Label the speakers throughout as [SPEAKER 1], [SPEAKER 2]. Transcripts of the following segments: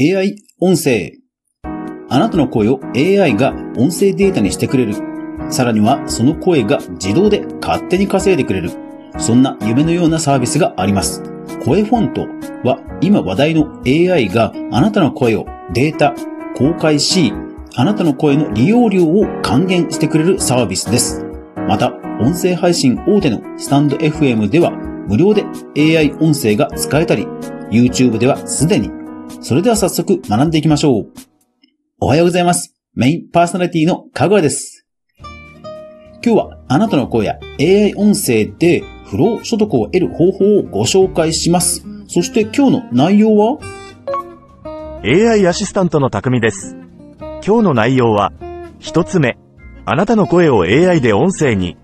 [SPEAKER 1] AI 音声。あなたの声を AI が音声データにしてくれる。さらにはその声が自動で勝手に稼いでくれる。そんな夢のようなサービスがあります。声フォントは今話題の AI があなたの声をデータ、公開し、あなたの声の利用料を還元してくれるサービスです。また、音声配信大手のスタンド FM では無料で AI 音声が使えたり、YouTube ではすでに。それでは早速学んでいきましょう。おはようございます。メインパーソナリティのかぐわです。今日はあなたの声や AI 音声で不労所得を得る方法をご紹介します。そして今日の内容は
[SPEAKER 2] ？AI アシスタントの匠です。今日の内容は、一つ目、あなたの声を AI で音声に。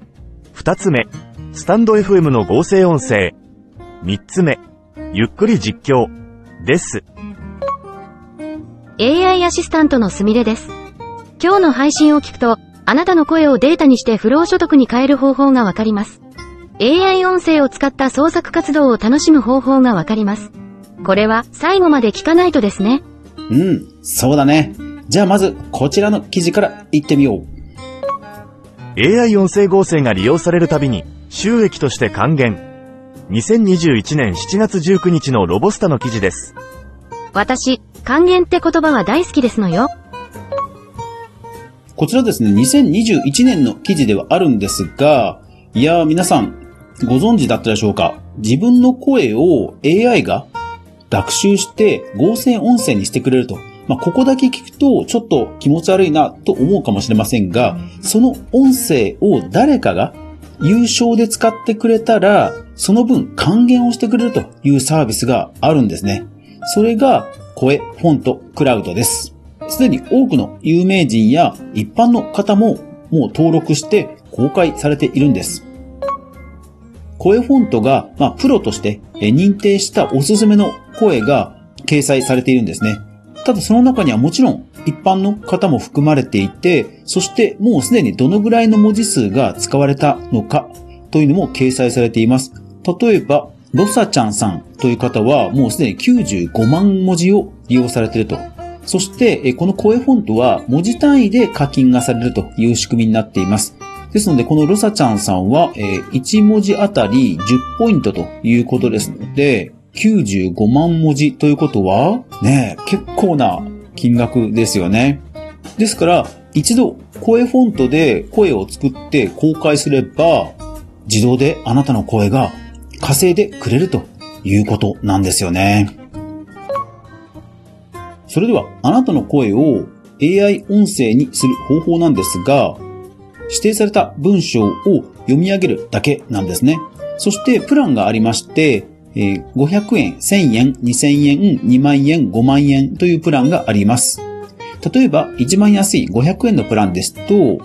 [SPEAKER 2] 二つ目、スタンド FM の合成音声。三つ目、ゆっくり実況。です。
[SPEAKER 3] AI アシスタントのすみれです。今日の配信を聞くと、あなたの声をデータにして不労所得に変える方法がわかります。AI 音声を使った創作活動を楽しむ方法がわかります。これは最後まで聞かないとですね。
[SPEAKER 1] うん、そうだね。じゃあまず、こちらの記事から行ってみよう。
[SPEAKER 2] AI 音声合成が利用されるたびに、収益として還元。2021年7月19日のロボスタの記事です。
[SPEAKER 3] 私、還元って言葉は大好きですのよ。
[SPEAKER 1] こちらですね、2021年の記事ではあるんですが、いやー皆さん、ご存知だったでしょうか？自分の声を AI が学習して合成音声にしてくれると。まあ、ここだけ聞くとちょっと気持ち悪いなと思うかもしれませんが、その音声を誰かが優勝で使ってくれたら、その分還元をしてくれるというサービスがあるんですね。それが声フォントクラウドです。すでに多くの有名人や一般の方ももう登録して公開されているんです。声フォントが、まあ、プロとして認定したおすすめの声が掲載されているんですね。ただその中にはもちろん一般の方も含まれていて、そしてもうすでにどのぐらいの文字数が使われたのかというのも掲載されています。例えば、ロサちゃんさんという方はもうすでに95万文字を利用されていると。そして、この声フォントは文字単位で課金がされるという仕組みになっています。ですので、このロサちゃんさんは、1文字あたり10ポイントということですので、95万文字ということは、ね、結構な金額ですよね。ですから、一度声フォントで声を作って公開すれば、自動であなたの声が稼いでくれるということなんですよね。それでは、あなたの声を AI 音声にする方法なんですが、指定された文章を読み上げるだけなんですね。そしてプランがありまして、500円、1000円、2000円、2万円、5万円というプランがあります。例えば、一番安い500円のプランですと、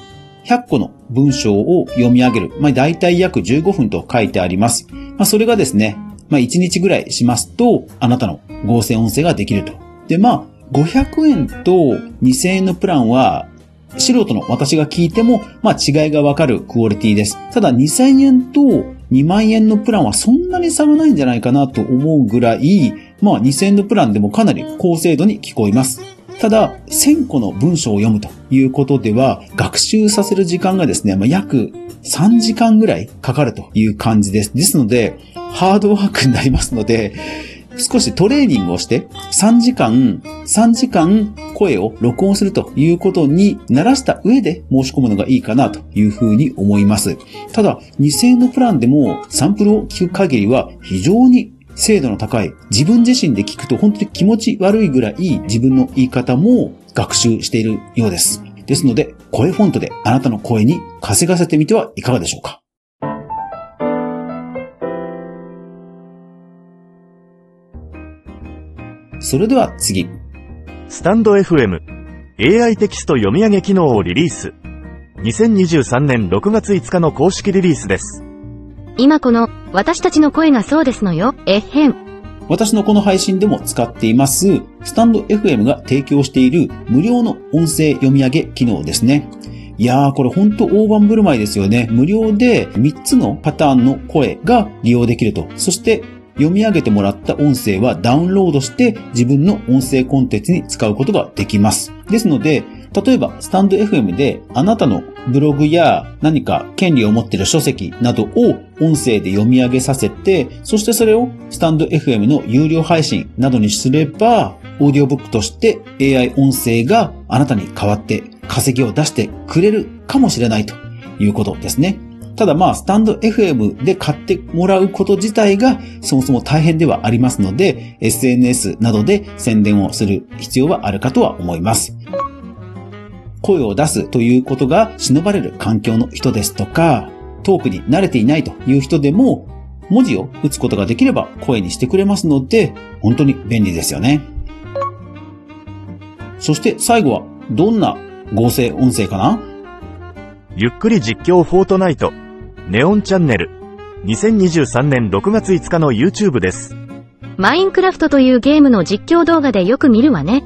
[SPEAKER 1] 100個の文章を読み上げる。まあ、大体約15分と書いてあります。まあ、それがですね、まあ、1日ぐらいしますと、あなたの合成音声ができると。で、まあ、500円と2000円のプランは、素人の私が聞いても、まあ違いがわかるクオリティです。ただ2000円と2万円のプランはそんなに差がないんじゃないかなと思うぐらい、まあ2000円のプランでもかなり高精度に聞こえます。ただ、1000個の文章を読むということでは、学習させる時間がですね、まあ、約3時間ぐらいかかるという感じです。ですので、ハードワークになりますので、少しトレーニングをして、3時間、3時間声を録音するということに慣らした上で申し込むのがいいかなというふうに思います。ただ、2000円のプランでもサンプルを聞く限りは非常に精度の高い、自分自身で聞くと本当に気持ち悪いぐらい自分の言い方も学習しているようです。ですので、声フォントであなたの声に稼がせてみてはいかがでしょうかそれでは次。
[SPEAKER 2] スタンド FM AI テキスト読み上げ機能をリリース。2023年6月5日の公式リリースです。
[SPEAKER 3] 今この私たちの声がそうですのよ。えへん。
[SPEAKER 1] 私のこの配信でも使っています、スタンド FM が提供している無料の音声読み上げ機能ですね。いやー、これほんと大盤振る舞いですよね。無料で3つのパターンの声が利用できると。そして読み上げてもらった音声はダウンロードして自分の音声コンテンツに使うことができます。ですので、例えば、スタンド FM であなたのブログや何か権利を持っている書籍などを音声で読み上げさせて、そしてそれをスタンド FM の有料配信などにすれば、オーディオブックとして AI 音声があなたに代わって稼ぎを出してくれるかもしれないということですね。ただまあ、スタンド FM で買ってもらうこと自体がそもそも大変ではありますので、SNS などで宣伝をする必要はあるかとは思います。声を出すということが忍ばれる環境の人ですとか、トークに慣れていないという人でも、文字を打つことができれば声にしてくれますので、本当に便利ですよね。そして最後は、どんな合成音声かな？
[SPEAKER 2] ゆっくり実況フォートナイト。ネオンチャンネル。2023年6月5日の YouTube です。
[SPEAKER 3] マインクラフトというゲームの実況動画でよく見るわね。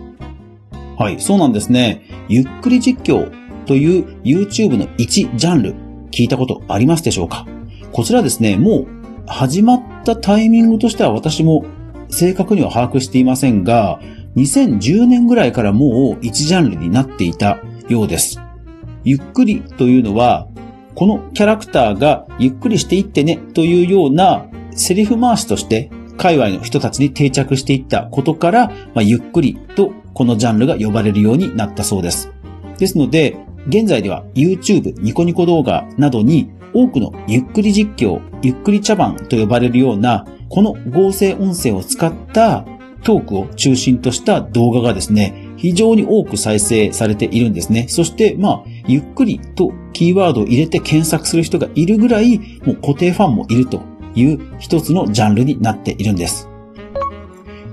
[SPEAKER 1] はい、そうなんですね。ゆっくり実況という YouTube の一ジャンル、聞いたことありますでしょうか？こちらですね、もう始まったタイミングとしては私も正確には把握していませんが、2010年ぐらいからもう一ジャンルになっていたようです。ゆっくりというのは、このキャラクターがゆっくりしていってねというようなセリフ回しとして界隈の人たちに定着していったことから、まあ、ゆっくりとこのジャンルが呼ばれるようになったそうです。ですので、現在では YouTube、ニコニコ動画などに多くのゆっくり実況、ゆっくり茶番と呼ばれるような、この合成音声を使ったトークを中心とした動画がですね、非常に多く再生されているんですね。そして、まあ、ゆっくりとキーワードを入れて検索する人がいるぐらい、もう固定ファンもいるという一つのジャンルになっているんです。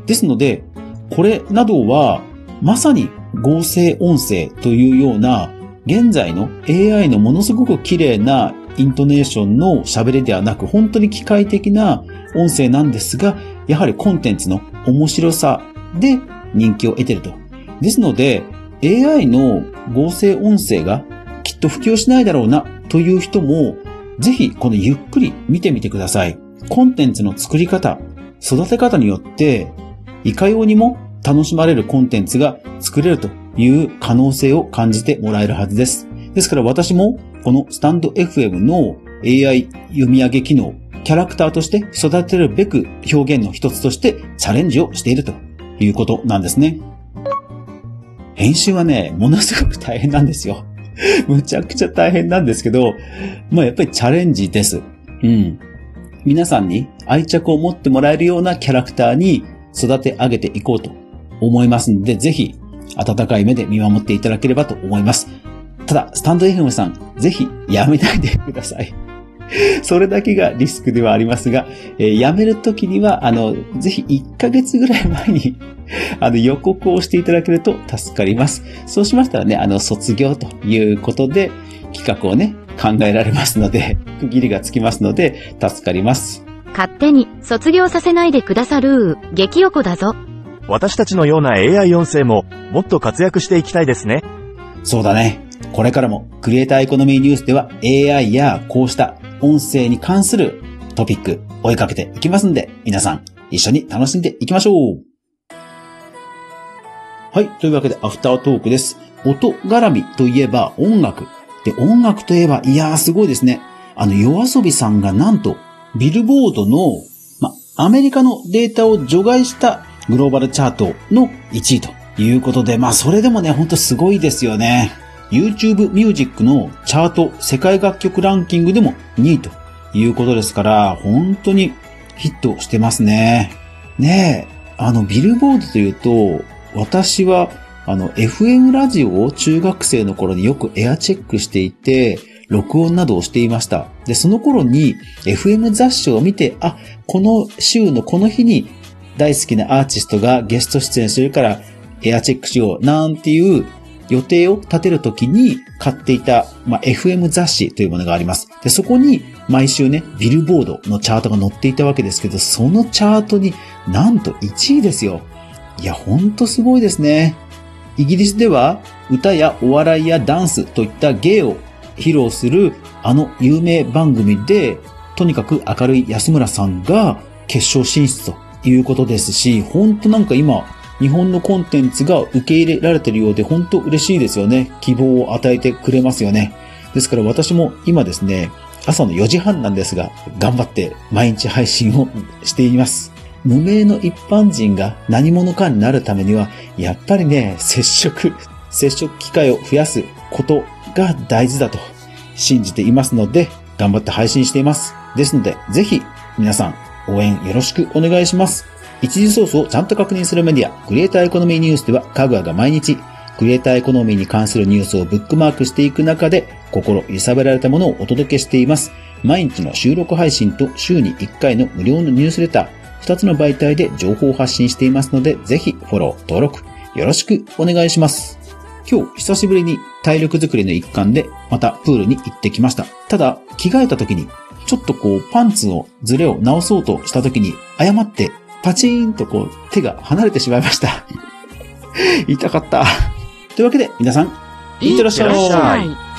[SPEAKER 1] ですので、これなどは、まさに合成音声というような、現在の AI のものすごく綺麗なイントネーションの喋りではなく、本当に機械的な音声なんですが、やはりコンテンツの面白さで人気を得てると。ですので、AI の合成音声がきっと普及しないだろうなという人も、ぜひこのゆっくり見てみてください。コンテンツの作り方、育て方によって、いかようにも楽しまれるコンテンツが作れるという可能性を感じてもらえるはずです。ですから私もこのスタンド FM の AI 読み上げ機能、キャラクターとして育てるべく表現の一つとしてチャレンジをしているということなんですね。編集はね、ものすごく大変なんですよ。むちゃくちゃ大変なんですけど、まあやっぱりチャレンジです。うん。皆さんに愛着を持ってもらえるようなキャラクターに育て上げていこうと思いますので、ぜひ温かい目で見守っていただければと思います。ただ、スタンド FM さん、ぜひやめないでください。それだけがリスクではありますが、えーやめるときには、あの、ぜひ1ヶ月ぐらい前に、あの、予告をしていただけると助かります。そうしましたらね、あの、卒業ということで、企画をね、考えられますので、区切りがつきますので、助かります。
[SPEAKER 3] 勝手に卒業させないでくださる激おこだぞ。
[SPEAKER 2] 私たちのような AI 音声ももっと活躍していきたいですね。
[SPEAKER 1] そうだね。これからもクリエイターエコノミーニュースでは AI やこうした音声に関するトピック追いかけていきますんで、皆さん一緒に楽しんでいきましょう。はい。というわけでアフタートークです。音絡みといえば音楽。で、音楽といえば、いやーすごいですね。あの、夜遊びさんがなんと、ビルボードの、ま、アメリカのデータを除外したグローバルチャートの1位ということで、まあ、それでもね、ほんとすごいですよね。YouTube Music のチャート世界楽曲ランキングでも2位ということですから、本当にヒットしてますね。ねえ、あの、ビルボードというと、私は、あの、FM ラジオを中学生の頃によくエアチェックしていて、録音などをしていました。で、その頃に FM 雑誌を見て、あ、この週のこの日に大好きなアーティストがゲスト出演するからエアチェックしようなんていう予定を立てるときに買っていた、まあ、FM 雑誌というものがあります。で、そこに毎週ね、ビルボードのチャートが載っていたわけですけど、そのチャートになんと1位ですよ。いや、ほんとすごいですね。イギリスでは歌やお笑いやダンスといった芸を披露するあの有名番組で、とにかく明るい安村さんが決勝進出ということですし、本当なんか今、日本のコンテンツが受け入れられてるようで本当嬉しいですよね。希望を与えてくれますよね。ですから私も今ですね、朝の4時半なんですが、頑張って毎日配信をしています。無名の一般人が何者かになるためには、やっぱりね、接触、接触機会を増やすことが大事だと信じていますので、頑張って配信しています。ですので、ぜひ皆さん応援よろしくお願いします。一時ソースをちゃんと確認するメディア、クリエイターエコノミーニュースでは、かぐわが毎日、クリエイターエコノミーに関するニュースをブックマークしていく中で、心揺さぶられたものをお届けしています。毎日の収録配信と週に1回の無料のニュースレター、2つの媒体で情報を発信していますので、ぜひフォロー、登録、よろしくお願いします。今日久しぶりに体力づくりの一環でまたプールに行ってきました。ただ着替えた時にちょっとこうパンツのズレを直そうとした時に誤ってパチーンとこう手が離れてしまいました。痛かった。というわけで皆さん、いってらっしゃい。
[SPEAKER 2] いってらっしゃい